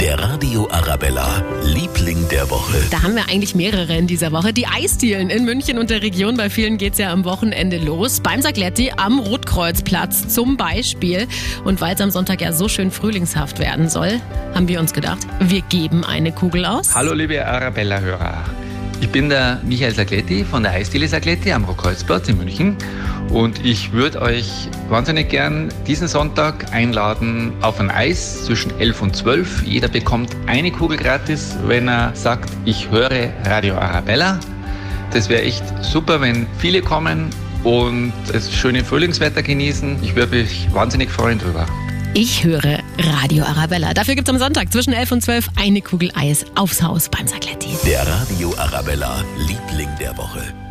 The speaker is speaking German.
Der Radio Arabella, Liebling der Woche. Da haben wir eigentlich mehrere in dieser Woche. Die Eisdielen in München und der Region. Bei vielen geht's ja am Wochenende los. Beim Sagletti am Rotkreuzplatz zum Beispiel. Und weil es am Sonntag ja so schön frühlingshaft werden soll, haben wir uns gedacht, wir geben eine Kugel aus. Hallo liebe Arabella-Hörer. Ich bin der Michael Sagletti von der Eisdiele Sagletti am Rotkreuzplatz in München. Und ich würde euch wahnsinnig gern diesen Sonntag einladen auf ein Eis zwischen 11 und 12. Jeder bekommt eine Kugel gratis, wenn er sagt, ich höre Radio Arabella. Das wäre echt super, wenn viele kommen und das schöne Frühlingswetter genießen. Ich würde mich wahnsinnig freuen drüber. Ich höre Radio Arabella. Dafür gibt's am Sonntag zwischen 11 und 12 eine Kugel Eis aufs Haus beim Sagletti. Der Radio Arabella, Liebling der Woche.